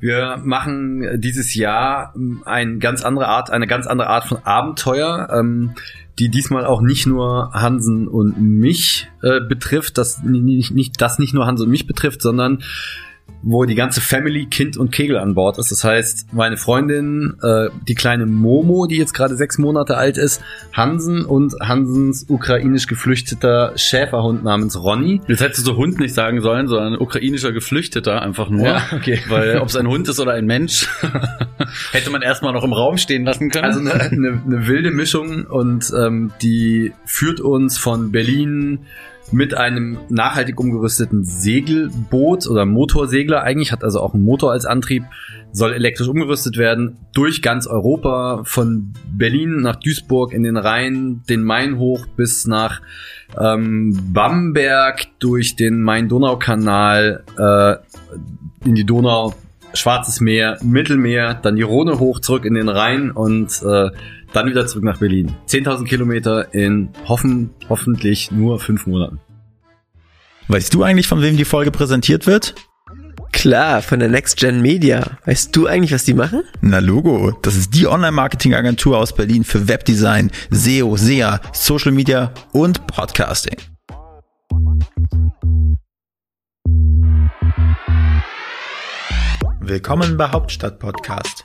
Wir machen dieses Jahr eine ganz andere Art, eine ganz andere Art von Abenteuer, ähm, die diesmal auch nicht nur Hansen und mich äh, betrifft, das nicht, nicht, das nicht nur Hansen und mich betrifft, sondern wo die ganze Family, Kind und Kegel an Bord ist. Das heißt, meine Freundin, äh, die kleine Momo, die jetzt gerade sechs Monate alt ist, Hansen und Hansens ukrainisch geflüchteter Schäferhund namens Ronny. Jetzt hättest du so Hund nicht sagen sollen, sondern ukrainischer Geflüchteter einfach nur. Ja, okay. Weil ob es ein Hund ist oder ein Mensch, hätte man erstmal noch im Raum stehen lassen können. Also eine, eine, eine wilde Mischung und ähm, die führt uns von Berlin mit einem nachhaltig umgerüsteten Segelboot oder Motorsegler eigentlich, hat also auch einen Motor als Antrieb, soll elektrisch umgerüstet werden, durch ganz Europa, von Berlin nach Duisburg in den Rhein, den Main hoch bis nach ähm, Bamberg, durch den Main-Donau-Kanal äh, in die Donau, Schwarzes Meer, Mittelmeer, dann die Rhone hoch, zurück in den Rhein und äh, dann wieder zurück nach Berlin. 10.000 Kilometer in hoffen, hoffentlich nur fünf Monaten. Weißt du eigentlich, von wem die Folge präsentiert wird? Klar, von der Next Gen Media. Weißt du eigentlich, was die machen? Na Logo, das ist die Online-Marketing-Agentur aus Berlin für Webdesign, SEO, SEA, Social Media und Podcasting. Willkommen bei Hauptstadt Podcast,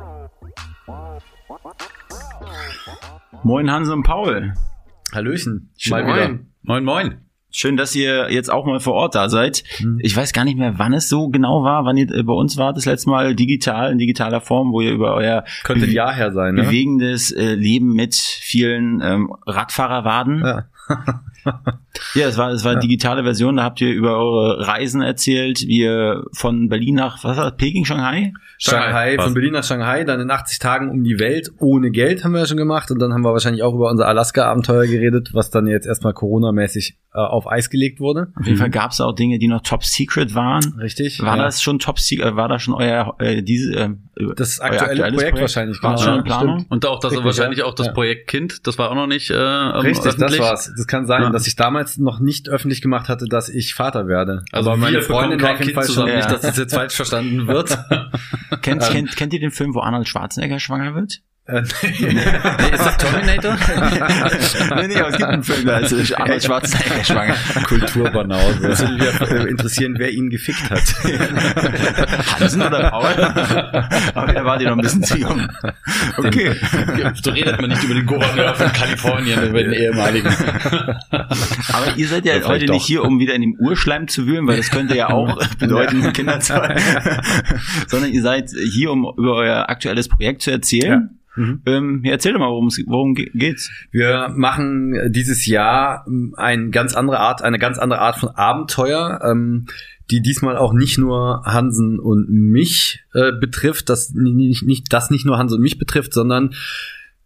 Moin Hansen und Paul. Hallöchen. Mal wieder. Moin, moin. Schön, dass ihr jetzt auch mal vor Ort da seid. Mhm. Ich weiß gar nicht mehr, wann es so genau war, wann ihr äh, bei uns wart das letzte Mal digital, in digitaler Form, wo ihr über euer Könnte ein Jahr her sein, ne? bewegendes äh, Leben mit vielen ähm, Radfahrerwaden. Ja. Ja, es war, es war eine digitale Version, da habt ihr über eure Reisen erzählt, wie ihr von Berlin nach, was war das, Peking, Shanghai? Shanghai, von Berlin nach Shanghai, dann in 80 Tagen um die Welt ohne Geld haben wir ja schon gemacht und dann haben wir wahrscheinlich auch über unser Alaska-Abenteuer geredet, was dann jetzt erstmal Corona-mäßig äh, auf Eis gelegt wurde. Auf jeden Fall gab es auch Dinge, die noch top secret waren. Richtig. War ja. das schon top secret, war das schon euer, äh, diese, äh, das euer aktuelle aktuelles Projekt, wahrscheinlich? War es genau. schon in Ja, Planung? stimmt. Und auch das Richtig, wahrscheinlich ja. auch das Ja. Projekt Kind, das war auch noch nicht äh, Richtig, das öffentlich. war's. Das kann sein, Ja. dass ich damals noch nicht öffentlich gemacht hatte, dass ich Vater werde. Also Aber meine Freundin kein auf jeden Fall schon nicht, dass das jetzt falsch verstanden wird. Kennt, Ähm. kennt, kennt ihr den Film, wo Arnold Schwarzenegger schwanger wird? Äh, Nee, ist das Terminator? nee, nee, aber es gibt einen Film, da ist Arnold Schwarzenegger schwanger. Kulturbanause. Das würde mich ja, interessieren, wer ihn gefickt hat. Hansen oder Paul? aber da war die noch ein bisschen zu jung. Okay. so redet man nicht über den Gouverneur von Kalifornien, über den ehemaligen. Aber ihr seid ja Ja, heute nicht hier, um wieder in dem Urschleim zu wühlen, weil das könnte ja auch bedeuten, Kinderzahl. Sondern ihr seid hier, um über euer aktuelles Projekt zu erzählen. Mhm. Ähm, erzähl doch mal, worum geht's. Wir machen dieses Jahr eine ganz andere Art, eine ganz andere Art von Abenteuer, ähm, die diesmal auch nicht nur Hansen und mich äh, betrifft, das nicht, nicht, das nicht nur Hansen und mich betrifft, sondern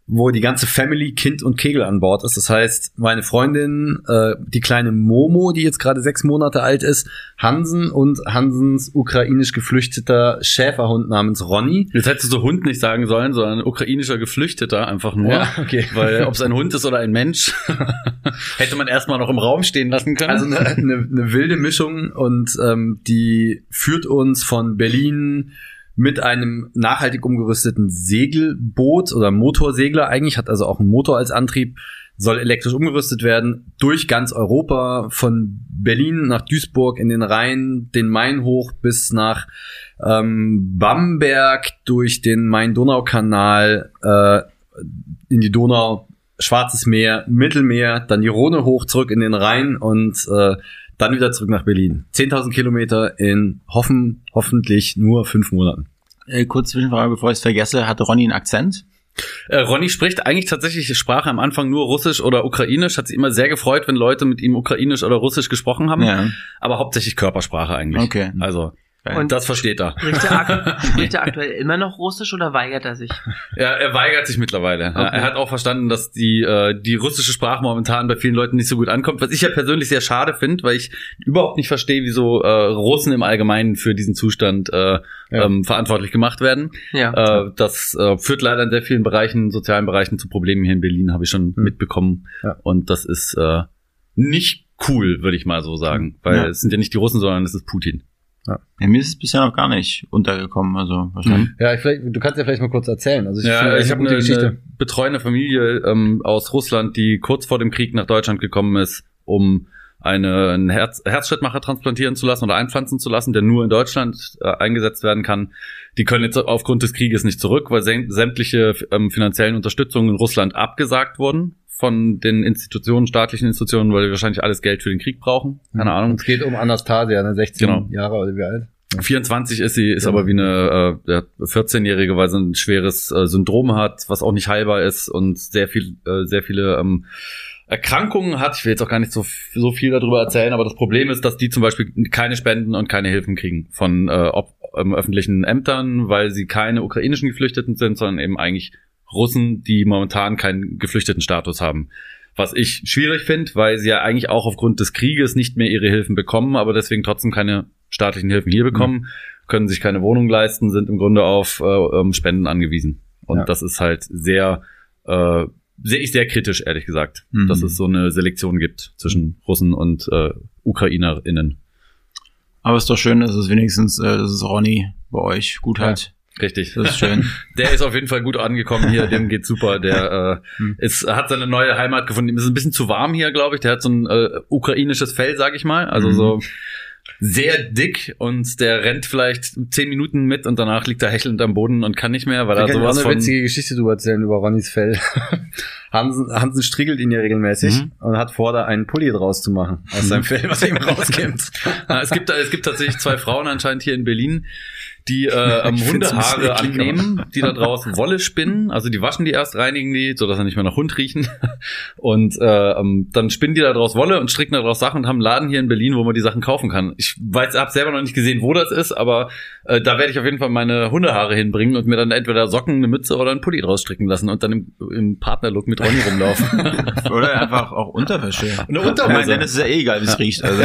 wo die ganze Family, Kind und Kegel an Bord ist. Das heißt, meine Freundin, äh, die kleine Momo, die jetzt gerade sechs Monate alt ist, Hansen und Hansens ukrainisch geflüchteter Schäferhund namens Ronny. Jetzt hättest du so Hund nicht sagen sollen, sondern ukrainischer Geflüchteter einfach nur. Ja, okay. Weil ob es ein Hund ist oder ein Mensch, hätte man erstmal noch im Raum stehen lassen können. Also eine, eine, eine wilde Mischung und ähm, die führt uns von Berlin mit einem nachhaltig umgerüsteten Segelboot oder Motorsegler eigentlich, hat also auch einen Motor als Antrieb, soll elektrisch umgerüstet werden, durch ganz Europa, von Berlin nach Duisburg in den Rhein, den Main hoch bis nach ähm, Bamberg, durch den Main-Donau-Kanal äh, in die Donau, Schwarzes Meer, Mittelmeer, dann die Rhone hoch, zurück in den Rhein und äh, dann wieder zurück nach Berlin. 10.000 Kilometer in hoffen, hoffentlich nur fünf Monaten. Äh, kurz Zwischenfrage, bevor ich es vergesse, hat Ronny einen Akzent? Äh, Ronny spricht eigentlich tatsächlich die Sprache am Anfang nur Russisch oder Ukrainisch. Hat sich immer sehr gefreut, wenn Leute mit ihm Ukrainisch oder Russisch gesprochen haben. Ja. Aber hauptsächlich Körpersprache eigentlich. Okay. Also Und das versteht er. Spricht er, spricht er aktuell immer noch Russisch oder weigert er sich? Ja, er weigert sich mittlerweile. Okay. Er hat auch verstanden, dass die, äh, die russische Sprache momentan bei vielen Leuten nicht so gut ankommt, was ich ja persönlich sehr schade finde, weil ich überhaupt nicht verstehe, wieso äh, Russen im Allgemeinen für diesen Zustand äh, ähm, verantwortlich gemacht werden. Ja. Äh, das äh, führt leider in sehr vielen Bereichen, sozialen Bereichen zu Problemen hier in Berlin, habe ich schon mitbekommen. Ja. Und das ist äh, nicht cool, würde ich mal so sagen. Weil Ja. es sind ja nicht die Russen, sondern es ist Putin. Ja, mir ist es bisher noch gar nicht untergekommen, also wahrscheinlich. Ja, ich vielleicht, du kannst ja vielleicht mal kurz erzählen. Also ich, Ja, ich eine habe gute eine, Geschichte. eine betreuende Familie ähm, aus Russland, die kurz vor dem Krieg nach Deutschland gekommen ist, um eine, einen Herz, Herzschrittmacher transplantieren zu lassen oder einpflanzen zu lassen, der nur in Deutschland äh, eingesetzt werden kann. Die können jetzt aufgrund des Krieges nicht zurück, weil säm- sämtliche ähm, finanziellen Unterstützungen in Russland abgesagt wurden von den Institutionen, staatlichen Institutionen, weil die wahrscheinlich alles Geld für den Krieg brauchen. Keine Ahnung. Es geht um Anastasia, eine 16 Genau. Jahre oder wie alt? 24 ist sie, ist Ja. aber wie eine äh, ja, 14-Jährige, weil sie ein schweres äh, Syndrom hat, was auch nicht heilbar ist und sehr viel, äh, sehr viele ähm, Erkrankungen hat. Ich will jetzt auch gar nicht so, so viel darüber erzählen, aber das Problem ist, dass die zum Beispiel keine Spenden und keine Hilfen kriegen von äh, ob, ähm, öffentlichen Ämtern, weil sie keine ukrainischen Geflüchteten sind, sondern eben eigentlich Russen, die momentan keinen Geflüchtetenstatus haben. Was ich schwierig finde, weil sie ja eigentlich auch aufgrund des Krieges nicht mehr ihre Hilfen bekommen, aber deswegen trotzdem keine staatlichen Hilfen hier bekommen, können sich keine Wohnung leisten, sind im Grunde auf äh, Spenden angewiesen. Und Ja. das ist halt sehr, äh, sehe ich sehr kritisch, ehrlich gesagt, Mhm. dass es so eine Selektion gibt zwischen Russen und äh, UkrainerInnen. Aber es ist doch schön, dass es wenigstens, äh, dass es Ronny bei euch gut Ja. hat. Richtig. Das ist schön. Der ist auf jeden Fall gut angekommen hier, dem geht's super. Der äh, ist, hat seine neue Heimat gefunden. Ihm ist ein bisschen zu warm hier, glaube ich. Der hat so ein äh, ukrainisches Fell, sag ich mal. Also Mhm. so sehr dick und der rennt vielleicht zehn Minuten mit und danach liegt er hechelnd am Boden und kann nicht mehr, weil Ich er sowas eine von witzige Geschichte drüber erzählen über Ronnys Fell. Hansen, Hansen striegelt ihn ja regelmäßig Mhm. und hat vor, da einen Pulli draus zu machen aus seinem Fell, was ihm rauskommt. Es gibt es gibt tatsächlich zwei Frauen anscheinend hier in Berlin, die äh, ähm, Ich Hundehaare annehmen, die da draußen Wolle spinnen. Also die waschen die erst, reinigen die, so dass sie nicht mehr nach Hund riechen. Und äh, ähm, dann spinnen die da draus Wolle und stricken da draus Sachen und haben einen Laden hier in Berlin, wo man die Sachen kaufen kann. Ich weiß, habe selber noch nicht gesehen, wo das ist, aber äh, da werde ich auf jeden Fall meine Hundehaare hinbringen und mir dann entweder Socken, eine Mütze oder einen Pulli draus stricken lassen und dann im, im Partnerlook mit Ronny rumlaufen. Oder einfach auch Unterwäsche. Eine Ich Unterhose. meine, dann ist ja eh egal, wie es riecht. Also.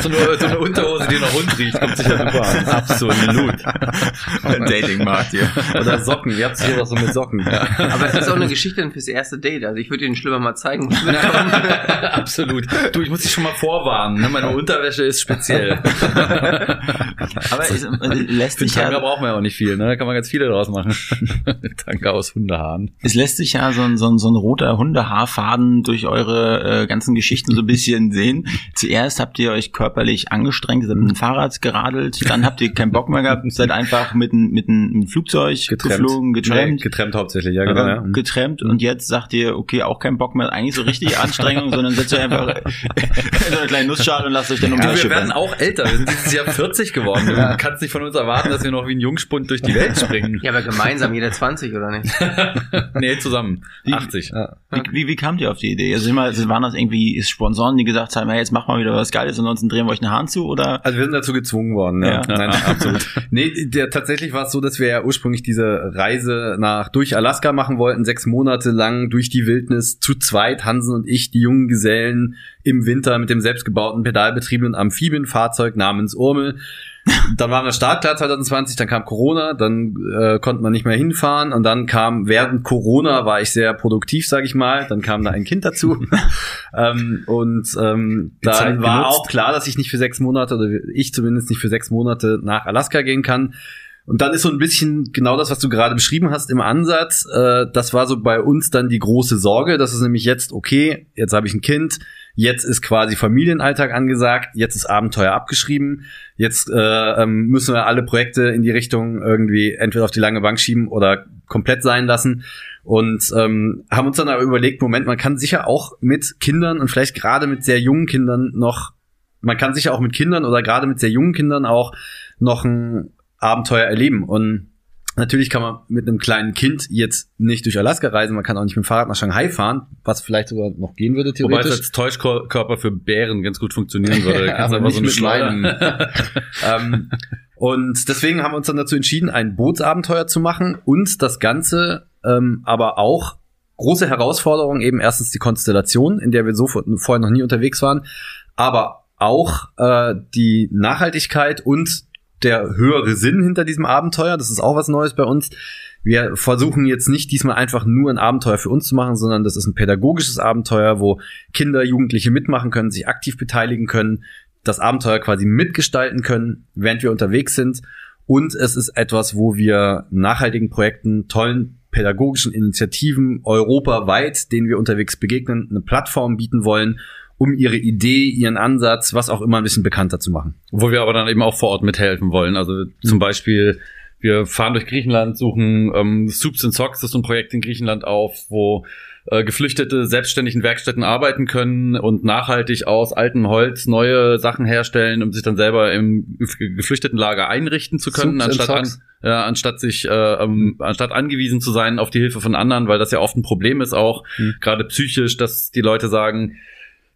so, eine, so eine Unterhose, die nach Hund riecht, kommt sicher super an. Absolut. Datingmarkt hier. Oder Socken, ihr habt es hier doch so mit Socken. Aber es ist auch eine Geschichte dann fürs erste Date. Also ich würde Ihnen schlimmer mal zeigen. Absolut. Du, ich muss dich schon mal vorwarnen. Ne? Meine Unterwäsche ist speziell. Aber es, äh, lässt sich Tanga ja, braucht man ja auch nicht viel. Ne? Da kann man ganz viele draus machen. Tanga aus Hundehaaren. es lässt sich ja so ein, so ein, so ein roter Hundehaarfaden durch eure äh, ganzen Geschichten so ein bisschen sehen. Zuerst habt ihr euch körperlich angestrengt, seid mit dem Fahrrad geradelt, dann habt ihr keinen Bock mehr gehabt, seid einfach mit, einem- mit einem Flugzeug geflogen, getrennt. Nee, getrennt hauptsächlich, ja, genau. Ja. getrennt und jetzt sagt ihr, okay, auch kein Bock mehr, eigentlich so richtig Anstrengung, sondern setzt euch einfach in so eine kleine Nussschale und lasst euch dann um Du, die wir werden auch älter. Wir sind dieses Jahr 40 geworden. Du kannst nicht von uns erwarten, dass wir noch wie ein Jungspund durch die Welt springen. Ja, aber gemeinsam, jeder 20 oder nicht? nee, zusammen. Die- 80. Ja. Wie, wie, wie kamt ihr auf die Idee? Also ich meine, waren das irgendwie Sponsoren, die gesagt haben, hey, jetzt machen wir wieder was Geiles, ansonsten drehen wir euch einen Hahn zu oder? Also wir sind dazu gezwungen worden, ja. Ja. Nein, absolut. Nee, der, tatsächlich war es so, dass wir ja ursprünglich diese Reise nach durch Alaska machen wollten, sechs Monate lang durch die Wildnis zu zweit, Hansen und ich, die jungen Gesellen im Winter mit dem selbstgebauten pedalbetriebenen Amphibienfahrzeug namens Urmel. Dann waren wir startklar 2020, dann kam Corona, dann äh, konnte man nicht mehr hinfahren und dann kam während Corona war ich sehr produktiv, sage ich mal. Dann kam da ein Kind dazu ähm, und ähm, Die dann war genutzt. auch klar, dass ich nicht für sechs Monate oder ich zumindest nicht für sechs Monate nach Alaska gehen kann. Und dann ist so ein bisschen genau das, was du gerade beschrieben hast im Ansatz. Äh, das war so bei uns dann die große Sorge. Das ist nämlich jetzt, okay, jetzt habe ich ein Kind, jetzt ist quasi Familienalltag angesagt, jetzt ist Abenteuer abgeschrieben, jetzt äh, ähm, müssen wir alle Projekte in die Richtung irgendwie entweder auf die lange Bank schieben oder komplett sein lassen. Und ähm, haben uns dann aber überlegt, Moment, man kann sicher auch mit Kindern und vielleicht gerade mit sehr jungen Kindern noch, man kann sicher auch mit Kindern oder gerade mit sehr jungen Kindern auch noch ein Abenteuer erleben. Und Natürlich kann man mit einem kleinen Kind jetzt nicht durch Alaska reisen, man kann auch nicht mit dem Fahrrad nach Shanghai fahren, was vielleicht sogar noch gehen würde Wobei es theoretisch. als Täuschkörper für Bären ganz gut funktionieren würde. Du Aber einfach so nicht eine mit Schleuder. ähm, und deswegen haben wir uns dann dazu entschieden, ein Bootsabenteuer zu machen und das Ganze ähm, aber auch große Herausforderung, eben erstens die Konstellation, in der wir so vor- vorher noch nie unterwegs waren, aber auch äh, die Nachhaltigkeit und der höhere Sinn hinter diesem Abenteuer. Das ist auch was Neues bei uns. Wir versuchen jetzt nicht diesmal einfach nur ein Abenteuer für uns zu machen, sondern das ist ein pädagogisches Abenteuer, wo Kinder, Jugendliche mitmachen können, sich aktiv beteiligen können, das Abenteuer quasi mitgestalten können, während wir unterwegs sind. Und es ist etwas, wo wir nachhaltigen Projekten, tollen pädagogischen Initiativen europaweit, denen wir unterwegs begegnen, eine Plattform bieten wollen, um ihre Idee, ihren Ansatz, was auch immer ein bisschen bekannter zu machen. Wo wir aber dann eben auch vor Ort mithelfen wollen. Also zum Beispiel, wir fahren durch Griechenland, suchen ähm, Soups and Socks, das ist so ein Projekt in Griechenland auf, wo äh, Geflüchtete selbstständig in Werkstätten arbeiten können und nachhaltig aus altem Holz neue Sachen herstellen, um sich dann selber im Gef- Geflüchtetenlager einrichten zu können, Soups anstatt, an, ja, anstatt sich, äh, ähm, anstatt angewiesen zu sein auf die Hilfe von anderen, weil das ja oft ein Problem ist auch, Mhm. gerade psychisch, dass die Leute sagen,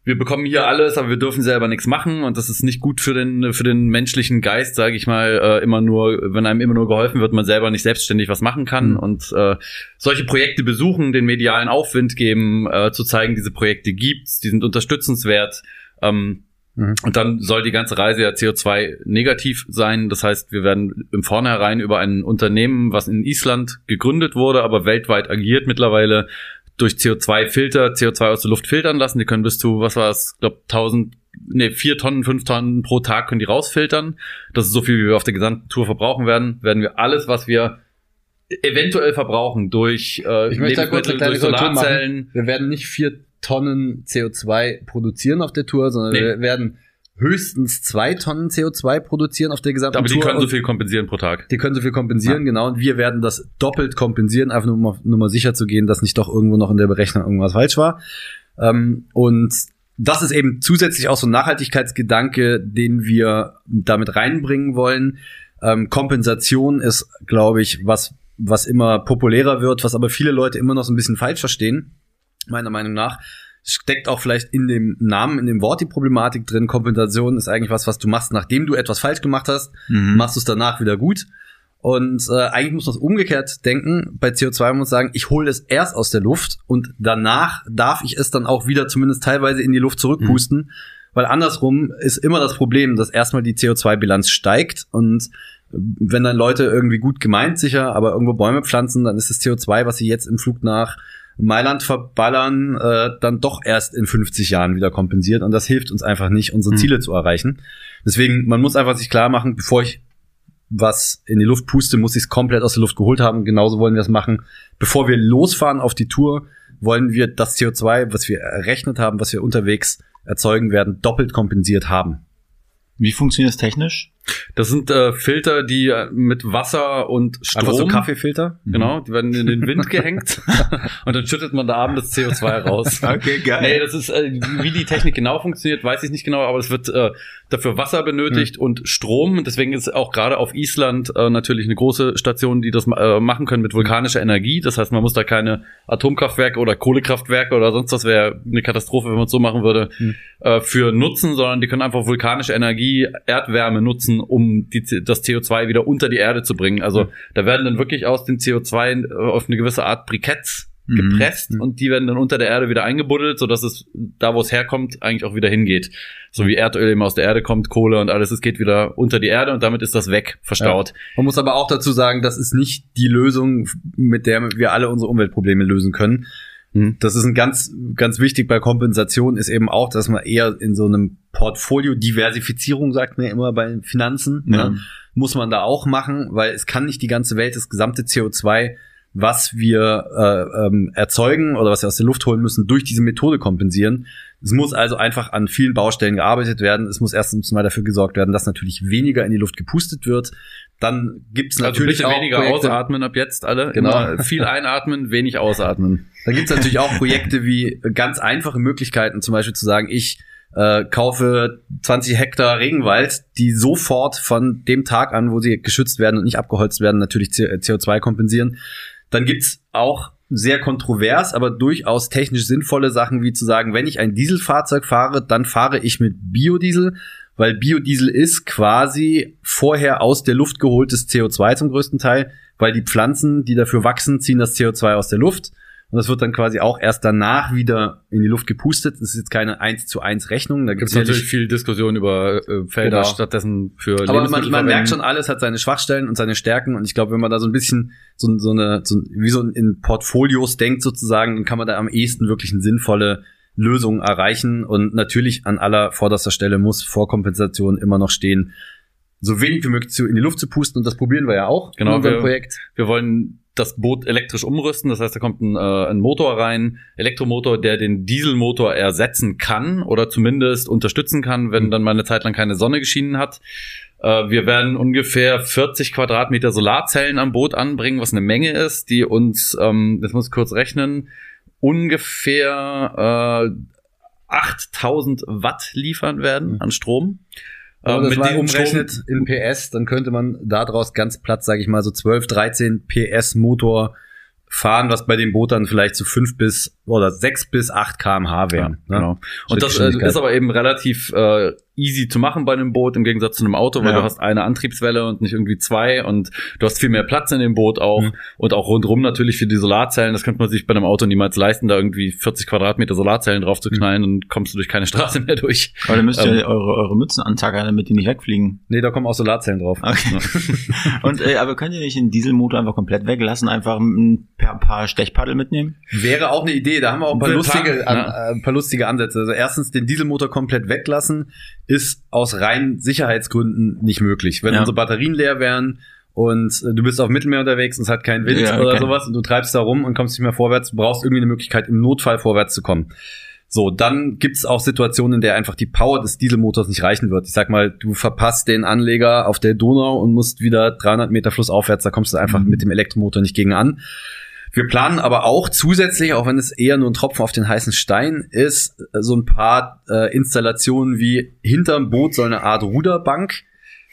wir bekommen hier alles, aber wir dürfen selber nichts machen und das ist nicht gut für den für den menschlichen Geist, sage ich mal, äh, immer nur, wenn einem immer nur geholfen wird, man selber nicht selbstständig was machen kann Mhm. und äh, solche Projekte besuchen, den medialen Aufwind geben, äh, zu zeigen, diese Projekte gibt's, die sind unterstützenswert. Ähm, Mhm. Und dann soll die ganze Reise ja CO2 negativ sein. Das heißt, wir werden im Vornherein über ein Unternehmen, was in Island gegründet wurde, aber weltweit agiert mittlerweile, durch CO2-Filter, CO2 aus der Luft filtern lassen. Die können bis zu, was war es, glaube 1000, nee, 4 Tonnen, 5 Tonnen pro Tag können die rausfiltern. Das ist so viel, wie wir auf der gesamten Tour verbrauchen werden. Werden wir alles, was wir eventuell verbrauchen durch äh, Ich möchte da kurz eine kleine Korrektur machen. Solarzellen. Wir werden nicht vier Tonnen CO2 produzieren auf der Tour, sondern Nee. wir werden höchstens zwei Tonnen CO2 produzieren auf der gesamten Aber die Tour. können so viel kompensieren pro Tag. die können so viel kompensieren, genau. Und wir werden das doppelt kompensieren, einfach nur, um auf Nummer sicher zu gehen, dass nicht doch irgendwo noch in der Berechnung irgendwas falsch war. Ähm, und das ist eben zusätzlich auch so ein Nachhaltigkeitsgedanke, den wir damit reinbringen wollen. Ähm, Kompensation ist, glaube ich, was, was immer populärer wird, was aber viele Leute immer noch so ein bisschen falsch verstehen, meiner Meinung nach. Steckt auch vielleicht in dem Namen, in dem Wort die Problematik drin. Kompensation ist eigentlich was, was du machst, nachdem du etwas falsch gemacht hast, Mhm. machst du es danach wieder gut. Und äh, eigentlich muss man es umgekehrt denken. Bei CO2 muss man sagen, ich hole es erst aus der Luft und danach darf ich es dann auch wieder zumindest teilweise in die Luft zurückpusten. Weil andersrum ist immer das Problem, dass erstmal die CO2-Bilanz steigt und wenn dann Leute irgendwie gut gemeint sicher, aber irgendwo Bäume pflanzen, dann ist das CO2, was sie jetzt im Flug nach Mailand verballern, äh, dann doch erst in 50 Jahren wieder kompensiert und das hilft uns einfach nicht, unsere Hm. Ziele zu erreichen. Deswegen, man muss einfach sich klar machen, bevor ich was in die Luft puste, muss ich es komplett aus der Luft geholt haben. Genauso wollen wir es machen. Bevor wir losfahren auf die Tour, wollen wir das CO2, was wir errechnet haben, was wir unterwegs erzeugen werden, doppelt kompensiert haben. Wie funktioniert das technisch? Das sind äh, Filter, die äh, mit Wasser und Strom, Einfach so Kaffeefilter. genau, die werden in den Wind gehängt und dann schüttet man da abends das CO2 raus. Okay, Nee, das ist, äh, wie die Technik genau funktioniert, weiß ich nicht genau, aber es wird äh, dafür Wasser benötigt und Strom. Deswegen ist auch gerade auf Island äh, natürlich eine große Station, die das äh, machen können mit vulkanischer Energie. Das heißt, man muss da keine Atomkraftwerke oder Kohlekraftwerke oder sonst was wäre eine Katastrophe, wenn man es so machen würde, Mhm. äh, für nutzen, sondern die können einfach vulkanische Energie, Erdwärme nutzen, um die, das CO2 wieder unter die Erde zu bringen. Also Mhm. da werden dann wirklich aus dem CO2 auf eine gewisse Art Briketts Mhm. Gepresst Mhm. und die werden dann unter der Erde wieder eingebuddelt, sodass es da, wo es herkommt, eigentlich auch wieder hingeht. So wie Erdöl eben aus der Erde kommt, Kohle und alles, es geht wieder unter die Erde und damit ist das weg, verstaut. Man muss aber auch dazu sagen, das ist nicht die Lösung, mit der wir alle unsere Umweltprobleme lösen können. Mhm. Das ist ein ganz, ganz wichtig bei Kompensation ist eben auch, dass man eher in so einem Portfolio Diversifizierung sagt man ja immer bei Finanzen, Ja. ne, muss man da auch machen, weil es kann nicht die ganze Welt, das gesamte CO2, was wir äh, ähm, erzeugen oder was wir aus der Luft holen müssen, durch diese Methode kompensieren. Es muss also einfach an vielen Baustellen gearbeitet werden. Es muss erstens mal dafür gesorgt werden, dass natürlich weniger in die Luft gepustet wird. Dann gibt es Also natürlich bitte auch weniger Projekte, ausatmen ab jetzt alle. Genau. Immer viel einatmen, wenig ausatmen. Dann gibt es natürlich auch Projekte wie ganz einfache Möglichkeiten, zum Beispiel zu sagen, ich äh, kaufe 20 Hektar Regenwald, die sofort von dem Tag an, wo sie geschützt werden und nicht abgeholzt werden, natürlich CO2 kompensieren. Dann gibt's auch sehr kontrovers, aber durchaus technisch sinnvolle Sachen, wie zu sagen, wenn ich ein Dieselfahrzeug fahre, dann fahre ich mit Biodiesel, weil Biodiesel ist quasi vorher aus der Luft geholtes CO2 zum größten Teil, weil die Pflanzen, die dafür wachsen, ziehen das CO2 aus der Luft und das wird dann quasi auch erst danach wieder in die Luft gepustet. Das ist jetzt keine 1 zu 1 Rechnung. Da gibt es natürlich viel Diskussion über äh, Felder Genau. stattdessen für Aber man, man merkt schon, alles hat seine Schwachstellen und seine Stärken. Und ich glaube, wenn man da so ein bisschen so, so eine, so, wie so in Portfolios denkt sozusagen, dann kann man da am ehesten wirklich eine sinnvolle Lösung erreichen. Und natürlich an aller vorderster Stelle muss Vorkompensation immer noch stehen, so wenig wie möglich zu, in die Luft zu pusten. Und das probieren wir ja auch Genau, in unserem wir- Projekt. Wir wollen das Boot elektrisch umrüsten. Das heißt, da kommt ein, äh, ein Motor rein, Elektromotor, der den Dieselmotor ersetzen kann oder zumindest unterstützen kann, wenn dann mal eine Zeit lang keine Sonne geschienen hat. Äh, wir werden ungefähr 40 Quadratmeter Solarzellen am Boot anbringen, was eine Menge ist, die uns, ähm, das muss ich kurz rechnen, ungefähr äh, 8000 Watt liefern werden an Strom. Wenn man Äh, das mal umrechnet in PS, dann könnte man daraus ganz platt, sage ich mal, so 12, 13 PS Motor fahren, was bei dem Boot dann vielleicht so 5 bis oder 6 bis 8 kmh Ja, wären. ne? genau. Und das äh, ist aber eben relativ äh, easy zu machen bei einem Boot im Gegensatz zu einem Auto, weil Ja. du hast eine Antriebswelle und nicht irgendwie zwei und du hast viel mehr Platz in dem Boot auch Mhm. und auch rundrum natürlich für die Solarzellen. Das könnte man sich bei einem Auto niemals leisten, da irgendwie 40 Quadratmeter Solarzellen drauf zu knallen, dann kommst du durch keine Straße mehr durch. Aber dann müsst ihr Ähm. eure, eure Mützen antackern, damit die nicht wegfliegen. Nee, da kommen auch Solarzellen drauf. Okay. Und äh, aber könnt ihr nicht den Dieselmotor einfach komplett weglassen, einfach ein paar, paar Stechpaddel mitnehmen? Wäre auch eine Idee, da haben wir auch ein paar lustige, an, äh, ein paar lustige Ansätze. Also erstens, den Dieselmotor komplett weglassen, ist aus rein Sicherheitsgründen nicht möglich. Wenn Ja. unsere Batterien leer wären und äh, du bist auf Mittelmeer unterwegs und es hat keinen Wind Ja, oder okay. sowas und du treibst da rum und kommst nicht mehr vorwärts, du brauchst irgendwie eine Möglichkeit, im Notfall vorwärts zu kommen. So, dann gibt's auch Situationen, in der einfach die Power des Dieselmotors nicht reichen wird. Ich sag mal, du verpasst den Anleger auf der Donau und musst wieder 300 Meter flussaufwärts, da kommst du einfach Mhm. mit dem Elektromotor nicht gegen an. Wir planen aber auch zusätzlich, auch wenn es eher nur ein Tropfen auf den heißen Stein ist, äh, so ein paar äh, Installationen wie hinterm Boot soll eine Art Ruderbank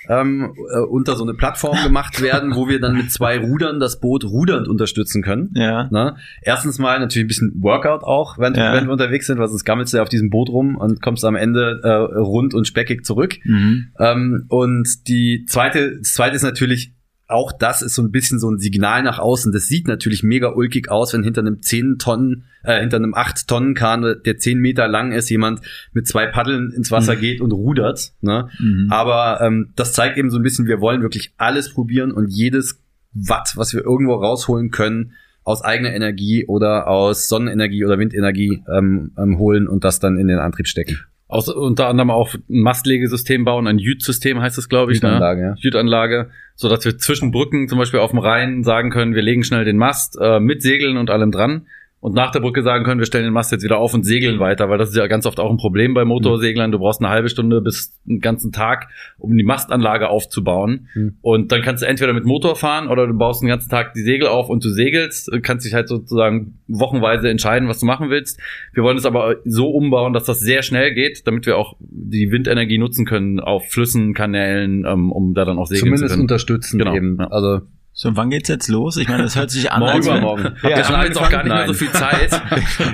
ähm, äh, unter so eine Plattform gemacht werden, wo wir dann mit zwei Rudern das Boot rudernd unterstützen können. Ja. Ne? Erstens mal natürlich ein bisschen Workout auch, wenn, Ja. wenn wir unterwegs sind, weil sonst gammelst du ja auf diesem Boot rum und kommst am Ende äh, rund und speckig zurück. Mhm. Ähm, und die zweite, das zweite ist natürlich, auch das ist so ein bisschen so ein Signal nach außen. Das sieht natürlich mega ulkig aus, wenn hinter einem 10 Tonnen, äh, hinter einem 8 Tonnen Kahn, der 10 Meter lang ist, jemand mit zwei Paddeln ins Wasser geht und rudert. Ne? Mhm. Aber ähm, das zeigt eben so ein bisschen, wir wollen wirklich alles probieren und jedes Watt, was wir irgendwo rausholen können, aus eigener Energie oder aus Sonnenenergie oder Windenergie ähm, ähm, holen und das dann in den Antrieb stecken. Aus, unter anderem auch ein Mastlegesystem bauen, ein Jüt-System heißt es, glaube ich. Ne? Jütanlage, ja. Jütanlage, so dass wir zwischen Brücken zum Beispiel auf dem Rhein sagen können, wir legen schnell den Mast äh, mit Segeln und allem dran. Und nach der Brücke sagen können, wir stellen den Mast jetzt wieder auf und segeln weiter, weil das ist ja ganz oft auch ein Problem bei Motorseglern. Du brauchst eine halbe Stunde bis einen ganzen Tag, um die Mastanlage aufzubauen. Mhm. Und dann kannst du entweder mit Motor fahren oder du baust den ganzen Tag die Segel auf und du segelst, Du kannst dich halt sozusagen wochenweise entscheiden, was du machen willst. Wir wollen es aber so umbauen, dass das sehr schnell geht, damit wir auch die Windenergie nutzen können auf Flüssen, Kanälen, ähm, um da dann auch segeln Zumindest zu können. unterstützen Genau, eben. ja. Also So, und wann geht's jetzt los? Ich meine, das hört sich an, Morgen als übermorgen. Ja, schon haben wir jetzt auch gar nicht mehr Nein. so viel Zeit?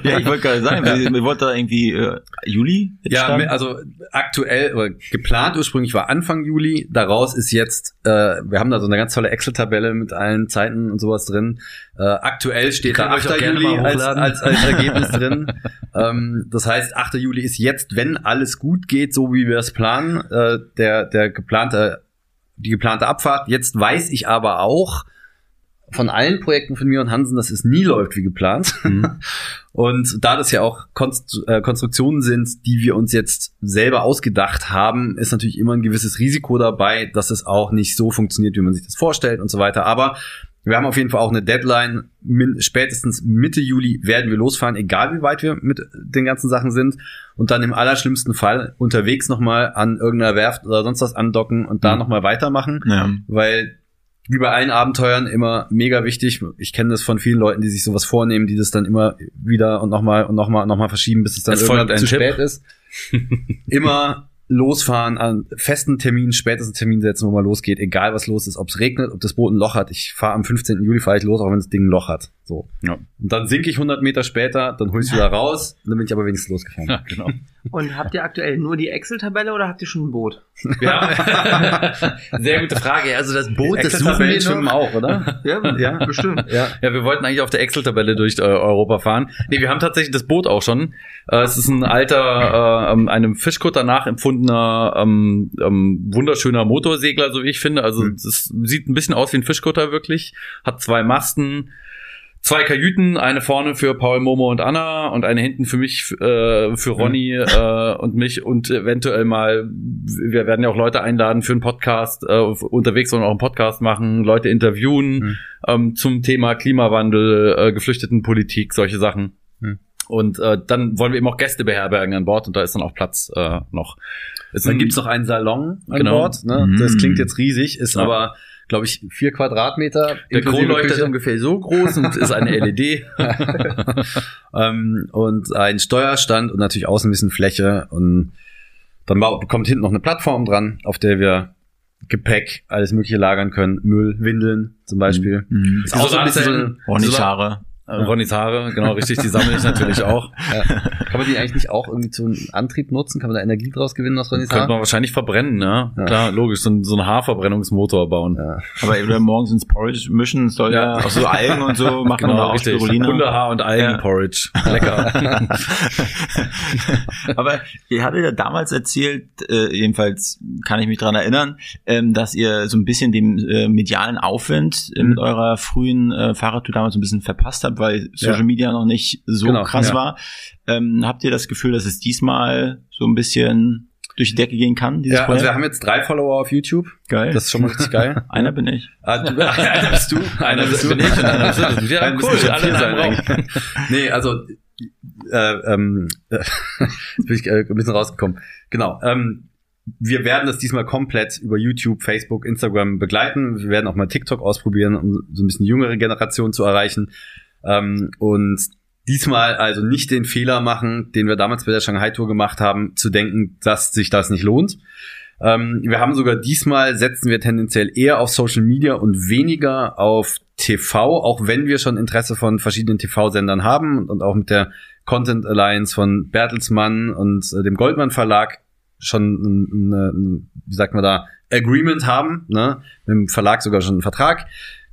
ja, ich wollte gerade sagen, wir, wir wollten da irgendwie äh, Juli jetzt Ja, starten? also aktuell oder geplant ursprünglich war Anfang Juli. Daraus ist jetzt, äh, wir haben da so eine ganz tolle Excel-Tabelle mit allen Zeiten und sowas drin. Äh, aktuell steht da Können wir euch 8. auch gerne Juli als, als, als Ergebnis drin. Ähm, das heißt, 8. Juli ist jetzt, wenn alles gut geht, so wie wir es planen, äh, der, der geplante, die geplante Abfahrt. Jetzt weiß ich aber auch, von allen Projekten von mir und Hansen, dass es nie läuft wie geplant. Und da das ja auch Konst äh, Konstruktionen sind, die wir uns jetzt selber ausgedacht haben, ist natürlich immer ein gewisses Risiko dabei, dass es auch nicht so funktioniert, wie man sich das vorstellt und so weiter. Aber wir haben auf jeden Fall auch eine Deadline. Min spätestens Mitte Juli werden wir losfahren, egal wie weit wir mit den ganzen Sachen sind. Und dann im allerschlimmsten Fall unterwegs nochmal an irgendeiner Werft oder sonst was andocken und da Mhm. nochmal weitermachen ja. weil wie bei allen Abenteuern immer mega wichtig. Ich kenne das von vielen Leuten, die sich sowas vornehmen, die das dann immer wieder und nochmal und nochmal und nochmal verschieben, bis es dann Es irgendwann zu Tipp. spät ist. immer losfahren, an festen Termin, spätesten Termin setzen, wo man losgeht, egal was los ist, ob es regnet, ob das Boot ein Loch hat. Ich fahre am 15. Juli fahre ich los, auch wenn das Ding ein Loch hat. So. Ja. Und dann sinke ich 100 Meter später, dann hol ich wieder raus, und dann bin ich aber wenigstens losgefahren. Ja, genau. Und habt ihr aktuell nur die Excel-Tabelle oder habt ihr schon ein Boot? Ja. Sehr gute Frage. Also das Boot, das suchen wir schwimmen noch. auch, oder? Ja, Ja. bestimmt. Ja. Ja, wir wollten eigentlich auf der Excel-Tabelle durch äh, Europa fahren. Nee, wir haben tatsächlich das Boot auch schon. Äh, es ist ein alter, äh, ähm, einem Fischkutter nachempfundener, ähm, ähm, wunderschöner Motorsegler, so wie ich finde. Also Mhm. es sieht ein bisschen aus wie ein Fischkutter wirklich. Hat zwei Masten, zwei Kajüten, eine vorne für Paul, Momo und Anna und eine hinten für mich, äh, für Ronny äh, und mich und eventuell mal, wir werden ja auch Leute einladen für einen Podcast, äh, unterwegs und auch einen Podcast machen, Leute interviewen Mhm. ähm, zum Thema Klimawandel, äh, Geflüchtetenpolitik, solche Sachen. Mhm. Und äh, dann wollen wir eben auch Gäste beherbergen an Bord und da ist dann auch Platz äh, noch. Es Dann gibt's noch einen Salon an Genau. Bord. Ne? Mhm. Das klingt jetzt riesig, ist Ja. aber, glaube ich, vier Quadratmeter. der Kronleuchter ist ungefähr so groß und ist eine LED. ähm, und ein Steuerstand und natürlich außen ein bisschen Fläche. Und dann kommt hinten noch eine Plattform dran, auf der wir Gepäck, alles mögliche lagern können. Müll, Windeln zum Beispiel. Mhm. Ist auch so ein bisschen so eine, Ronnys Haare. Äh, Ronnys Haare, genau richtig, die sammle ich natürlich auch. ja. Kann man die eigentlich nicht auch irgendwie zum Antrieb nutzen? Kann man da Energie draus gewinnen aus Ronnys Könnte Haar? man wahrscheinlich verbrennen, ne? Ja. Klar, logisch, so, ein- so einen Haarverbrennungsmotor bauen. Ja. Aber oder morgens ins Porridge mischen soll ja, auch so Algen und so machen Genau, oder auch richtig. Spirulina. Hundehaar und Algenporridge. Lecker. Aber ihr hattet ja damals erzählt, äh, jedenfalls kann ich mich dran erinnern, ähm, dass ihr so ein bisschen den äh, medialen Aufwind äh, Mhm. mit eurer frühen äh, Fahrradtour damals so ein bisschen verpasst habt, weil Social Ja. Media noch nicht so Genau, krass ja. war. Ähm, habt ihr das Gefühl, dass es diesmal so ein bisschen durch die Decke gehen kann, Ja, also Projekt? wir haben jetzt drei Follower auf YouTube. Geil. Das ist schon mal richtig geil. Einer bin ich. Ah, du, einer bist du. Einer bist bin ich und einer bist du. Ja Einen cool, alle sein. Nee, also äh, ähm, äh, jetzt bin ich äh, ein bisschen rausgekommen. Genau. Ähm, wir werden das diesmal komplett über YouTube, Facebook, Instagram begleiten. Wir werden auch mal TikTok ausprobieren, um so ein bisschen jüngere Generation zu erreichen. Ähm, und diesmal also nicht den Fehler machen, den wir damals bei der Shanghai Tour gemacht haben, zu denken, dass sich das nicht lohnt. Ähm, wir haben sogar diesmal setzen wir tendenziell eher auf Social Media und weniger auf TV, auch wenn wir schon Interesse von verschiedenen TV-Sendern haben und, auch mit der Content Alliance von Bertelsmann und äh, dem Goldmann Verlag schon, ein, ein, ein, wie sagt man da, Agreement haben, ne? mit dem Verlag sogar schon einen Vertrag.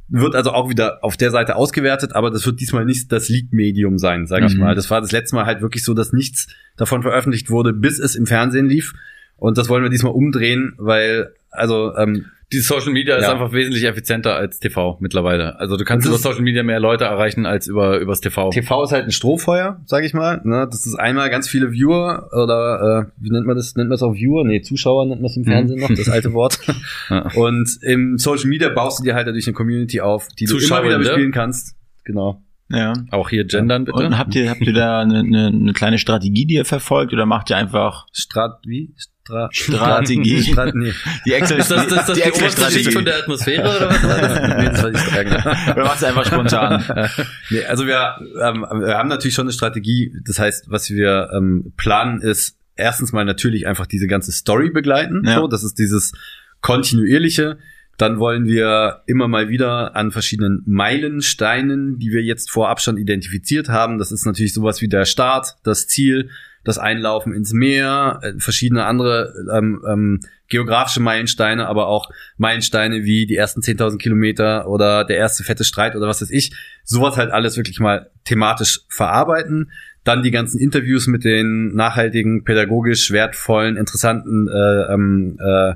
Wird also auch wieder auf der Seite ausgewertet, aber das wird diesmal nicht das Lead-Medium sein, sage ich Mhm. mal. Das war das letzte Mal halt wirklich so, dass nichts davon veröffentlicht wurde, bis es im Fernsehen lief. Und das wollen wir diesmal umdrehen, weil, also, ähm, Die Social Media ist Ja. einfach wesentlich effizienter als TV mittlerweile. Also du kannst über Social Media mehr Leute erreichen als über übers TV. TV ist halt ein Strohfeuer, sage ich mal. Ne? Das ist einmal ganz viele Viewer oder äh, wie nennt man das? Nennt man es auch Viewer? Nee, Zuschauer nennt man es im Fernsehen noch, das alte Wort. Ja. Und im Social Media baust du dir halt dadurch eine Community auf, die du immer wieder bespielen kannst. Genau. Ja. Auch hier gendern bitte. Und habt ihr, habt ihr da eine, eine, eine kleine Strategie, die ihr verfolgt oder macht ihr einfach Strat wie? Stra Strategie. Strat nee. die Excel ist das, das, das die, oberste Excel-Strategie? Schicht von der Atmosphäre oder was war das? nee, das war die Strategie. Oder machst du einfach spontan? Nee, also wir, ähm, wir haben natürlich schon eine Strategie. Das heißt, was wir ähm, planen, ist erstens mal natürlich einfach diese ganze Story begleiten. Ja. So, das ist dieses kontinuierliche. Dann wollen wir immer mal wieder an verschiedenen Meilensteinen, die wir jetzt vorab schon identifiziert haben. Das ist natürlich sowas wie der Start, das Ziel, das Einlaufen ins Meer, äh, verschiedene andere ähm, ähm, geografische Meilensteine, aber auch Meilensteine wie die ersten 10.000 Kilometer oder der erste fette Streit oder was weiß ich. Sowas halt alles wirklich mal thematisch verarbeiten. Dann die ganzen Interviews mit den nachhaltigen, pädagogisch wertvollen, interessanten äh, ähm, äh,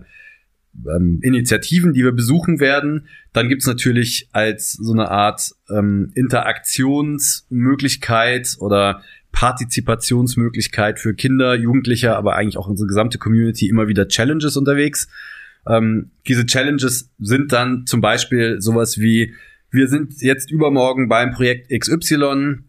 ähm, Initiativen, die wir besuchen werden. Dann gibt's natürlich als so eine Art ähm, Interaktionsmöglichkeit oder Partizipationsmöglichkeit für Kinder, Jugendliche, aber eigentlich auch unsere gesamte Community immer wieder Challenges unterwegs. Ähm, diese Challenges sind dann zum Beispiel sowas wie, wir sind jetzt übermorgen beim Projekt XY,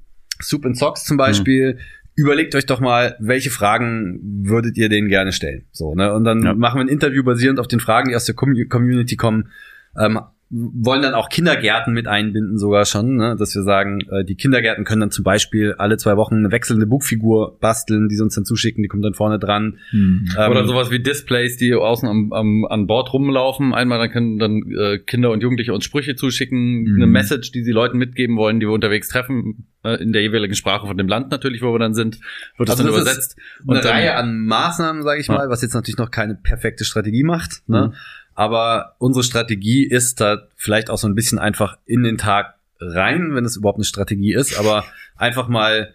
Soup and Socks zum Beispiel. Überlegt euch doch mal, welche Fragen würdet ihr denen gerne stellen? So, ne? Und dann Ja. machen wir ein Interview basierend auf den Fragen, die aus der Com Community kommen. Ähm, wollen dann auch Kindergärten mit einbinden sogar schon, ne? dass wir sagen, äh, die Kindergärten können dann zum Beispiel alle zwei Wochen eine wechselnde Bugfigur basteln, die sie uns dann zuschicken, die kommt dann vorne dran. Hm. Ähm, Oder sowas wie Displays, die außen am, am, an Bord rumlaufen. Einmal dann können dann äh, Kinder und Jugendliche uns Sprüche zuschicken, Mhm. eine Message, die sie Leuten mitgeben wollen, die wir unterwegs treffen, äh, in der jeweiligen Sprache von dem Land natürlich, wo wir dann sind, wird das Also dann das übersetzt. eine Und dann- Reihe an Maßnahmen, sage ich Ja. mal, was jetzt natürlich noch keine perfekte Strategie macht. Ne? Mhm. Aber unsere Strategie ist da vielleicht auch so ein bisschen einfach in den Tag rein, wenn es überhaupt eine Strategie ist, aber einfach mal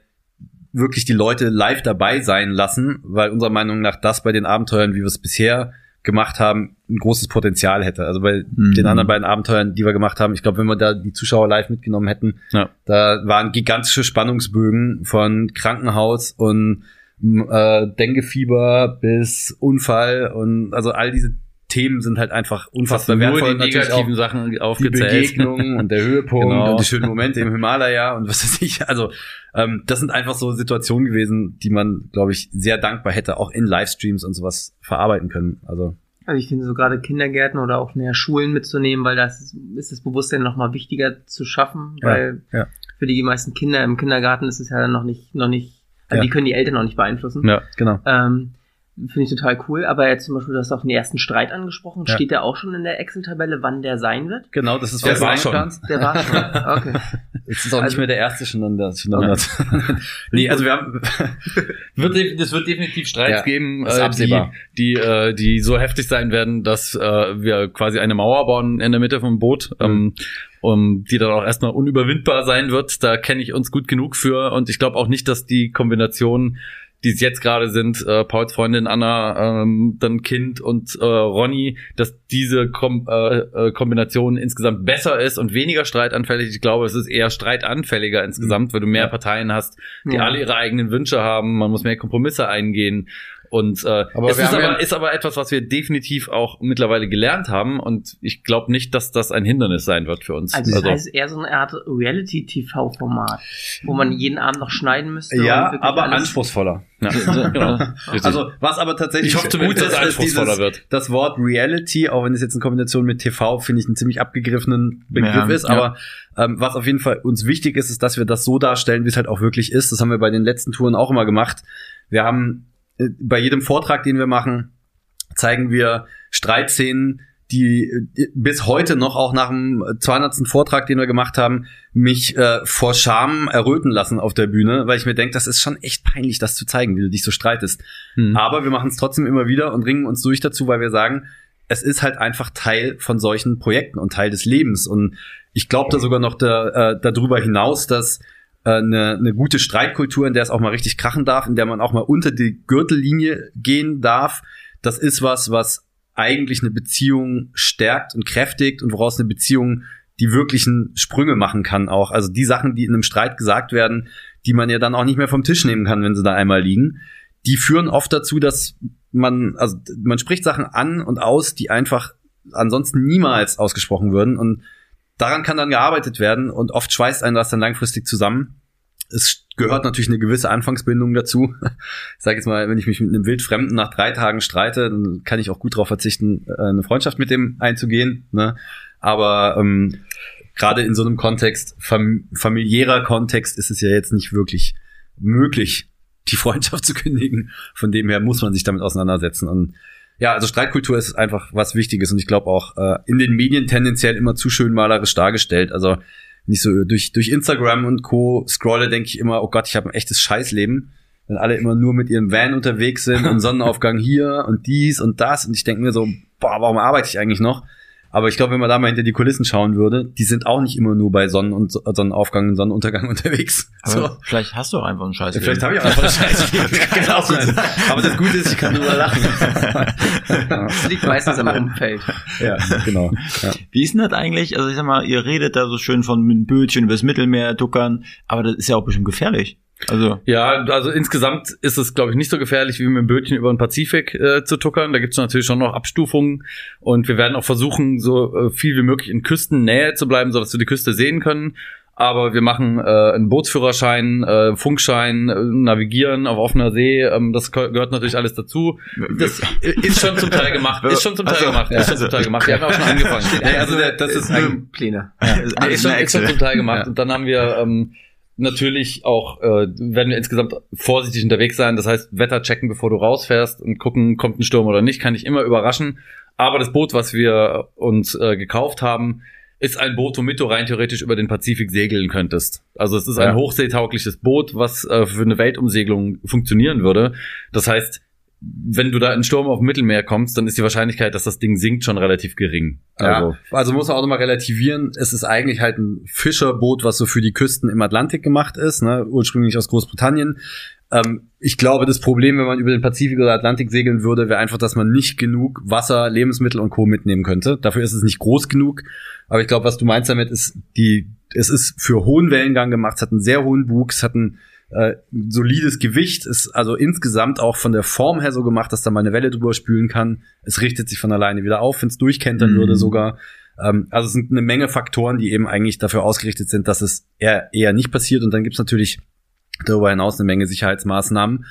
wirklich die Leute live dabei sein lassen, weil unserer Meinung nach das bei den Abenteuern, wie wir es bisher gemacht haben, ein großes Potenzial hätte. Also bei Mhm. den anderen beiden Abenteuern, die wir gemacht haben, ich glaube, wenn wir da die Zuschauer live mitgenommen hätten, Ja. da waren gigantische Spannungsbögen von Krankenhaus und äh, Denguefieber bis Unfall und also all diese Themen sind halt einfach unfassbar nur wertvoll. die natürlich auch negativen Sachen die aufgezählt. Begegnung und der Höhepunkt Genau. und die schönen Momente im Himalaya und was weiß ich. Also ähm, das sind einfach so Situationen gewesen, die man, glaube ich, sehr dankbar hätte, auch in Livestreams und sowas verarbeiten können. Also Also ich finde so gerade Kindergärten oder auch näher Schulen mitzunehmen, weil das ist das Bewusstsein nochmal wichtiger zu schaffen, Ja, weil ja. für die meisten Kinder im Kindergarten ist es ja noch nicht, noch nicht, also Ja. die können die Eltern noch nicht beeinflussen. Ja. genau. Ähm, Finde ich total cool. Aber jetzt zum Beispiel, du hast auch den ersten Streit angesprochen. Ja. Steht der auch schon in der Excel-Tabelle, wann der sein wird? Genau, das ist Der war schon. eingeplant. Der war schon. Okay. Es ist auch nicht Also- mehr der erste, schon der schon der hundert. nee, also wir haben Wird, es wird definitiv Streits Ja, geben, äh, absehbar. die, die, äh, die so heftig sein werden, dass äh, wir quasi eine Mauer bauen in der Mitte vom Boot, ähm, um, die dann auch erstmal unüberwindbar sein wird. Da kenne ich uns gut genug für und ich glaube auch nicht, dass die Kombination die es jetzt gerade sind, äh, Pauls Freundin Anna, ähm, dann Kind und äh, Ronny, dass diese Kom äh, äh, Kombination insgesamt besser ist und weniger streitanfällig. Ich glaube, es ist eher streitanfälliger insgesamt, weil du mehr. Parteien hast, die Ja. alle ihre eigenen Wünsche haben. Man muss mehr Kompromisse eingehen. Und äh, Aber es ist aber, ja- ist aber etwas, was wir definitiv auch mittlerweile gelernt haben. Und ich glaube nicht, dass das ein Hindernis sein wird für uns. Also das heißt eher so eine Art Reality-TV-Format, wo man jeden Abend noch schneiden müsste. ja, aber anspruchsvoller. ja, genau. Also was aber tatsächlich Ich hoffe zumindest, gut dass es anspruchsvoller dieses- wird. Das Wort Reality, auch wenn es jetzt in Kombination mit TV, finde ich, einen ziemlich abgegriffenen Begriff Ja, ist. ja. Aber ähm, was auf jeden Fall uns wichtig ist, ist, dass wir das so darstellen, wie es halt auch wirklich ist. Das haben wir bei den letzten Touren auch immer gemacht. Wir haben bei jedem Vortrag, den wir machen, zeigen wir Streitszenen, die äh, bis heute noch, auch nach dem 200. Vortrag, den wir gemacht haben, mich äh, vor Scham erröten lassen auf der Bühne, weil ich mir denke, das ist schon echt peinlich, das zu zeigen, wie du dich so streitest. Hm. Aber wir machen es trotzdem immer wieder und ringen uns durch dazu, weil wir sagen, es ist halt einfach Teil von solchen Projekten und Teil des Lebens. Und ich glaube da sogar noch da, äh, darüber hinaus, dass äh, eine, eine gute Streitkultur, in der es auch mal richtig krachen darf, in der man auch mal unter die Gürtellinie gehen darf, das ist was, was eigentlich eine Beziehung stärkt und kräftigt und woraus eine Beziehung die wirklichen Sprünge machen kann auch. Also die Sachen, die in einem Streit gesagt werden, die man ja dann auch nicht mehr vom Tisch nehmen kann, wenn sie da einmal liegen, die führen oft dazu, dass man, also man spricht Sachen an und aus, die einfach ansonsten niemals ausgesprochen würden und daran kann dann gearbeitet werden und oft schweißt einen das dann langfristig zusammen. Es gehört natürlich eine gewisse Anfangsbindung dazu. Ich sage jetzt mal, wenn ich mich mit einem Wildfremden nach drei Tagen streite, dann kann ich auch gut darauf verzichten, äh, eine Freundschaft mit dem einzugehen. Ne? Aber ähm, gerade in so einem Kontext, fam familiärer Kontext, ist es ja jetzt nicht wirklich möglich, die Freundschaft zu kündigen. Von dem her muss man sich damit auseinandersetzen. Und ja, also Streitkultur ist einfach was Wichtiges und ich glaube auch äh, in den Medien tendenziell immer zu schön malerisch dargestellt. Also nicht so durch, durch Instagram und Co. scrolle, denke ich immer, oh Gott, ich habe ein echtes Scheißleben. Wenn alle immer nur mit ihrem Van unterwegs sind und Sonnenaufgang hier und dies und das. Und ich denke mir so, boah, warum arbeite ich eigentlich noch? Aber ich glaube, wenn man da mal hinter die Kulissen schauen würde, die sind auch nicht immer nur bei Sonnen- und Sonnenaufgang und Sonnenuntergang unterwegs. So. vielleicht hast du auch einfach einen Scheiß. Vielleicht habe ich auch einfach Scheiß. Kann auch sein. Aber das Gute ist, ich kann drüber lachen. Das liegt meistens am Umfeld. ja, genau. Ja. Wie ist denn das eigentlich? Also ich sag mal, ihr redet da so schön von mit Bötchen übers Mittelmeer tuckern, aber das ist ja auch bestimmt gefährlich. Also Ja, also insgesamt ist es, glaube ich, nicht so gefährlich, wie mit dem Bötchen über den Pazifik äh, zu tuckern. Da gibt es natürlich schon noch Abstufungen und wir werden auch versuchen, so äh, viel wie möglich in Küstennähe zu bleiben, sodass wir die Küste sehen können. aber wir machen äh, einen Bootsführerschein, äh, Funkschein, äh, Navigieren auf offener See. Ähm, das geh- gehört natürlich alles dazu. Das ist schon zum Teil gemacht. Ist schon zum Teil Also, gemacht. Ist schon zum Teil gemacht. Wir haben auch schon angefangen. Ja, also das ist ein, Pläne. Ja, ist, schon, ist schon zum Teil gemacht. Ja. Und dann haben wir ähm, natürlich auch, äh, werden wir insgesamt vorsichtig unterwegs sein. Das heißt, Wetter checken, bevor du rausfährst und gucken, kommt ein Sturm oder nicht, kann dich immer überraschen. Aber das Boot, was wir uns äh, gekauft haben, ist ein Boot, womit du rein theoretisch über den Pazifik segeln könntest. Also es ist ein Ja. hochseetaugliches Boot, was äh, für eine Weltumsegelung funktionieren würde. Das heißt, wenn du da in einen Sturm auf dem Mittelmeer kommst, dann ist die Wahrscheinlichkeit, dass das Ding sinkt, schon relativ gering. Also, Ja, also muss man auch nochmal relativieren. Es ist eigentlich halt ein Fischerboot, was so für die Küsten im Atlantik gemacht ist, ne? ursprünglich aus Großbritannien. Ähm, ich glaube, das Problem, wenn man über den Pazifik oder Atlantik segeln würde, wäre einfach, dass man nicht genug Wasser, Lebensmittel und Co. mitnehmen könnte. Dafür ist es nicht groß genug. Aber ich glaube, was du meinst damit, ist die, es ist für hohen Wellengang gemacht, es hat einen sehr hohen Bug, es hat ein äh, solides Gewicht, ist also insgesamt auch von der Form her so gemacht, dass da mal eine Welle drüber spülen kann. Es richtet sich von alleine wieder auf, wenn es durchkentern Mhm. würde sogar. Ähm, also es sind eine Menge Faktoren, die eben eigentlich dafür ausgerichtet sind, dass es eher, eher nicht passiert. Und dann gibt's natürlich darüber hinaus eine Menge Sicherheitsmaßnahmen,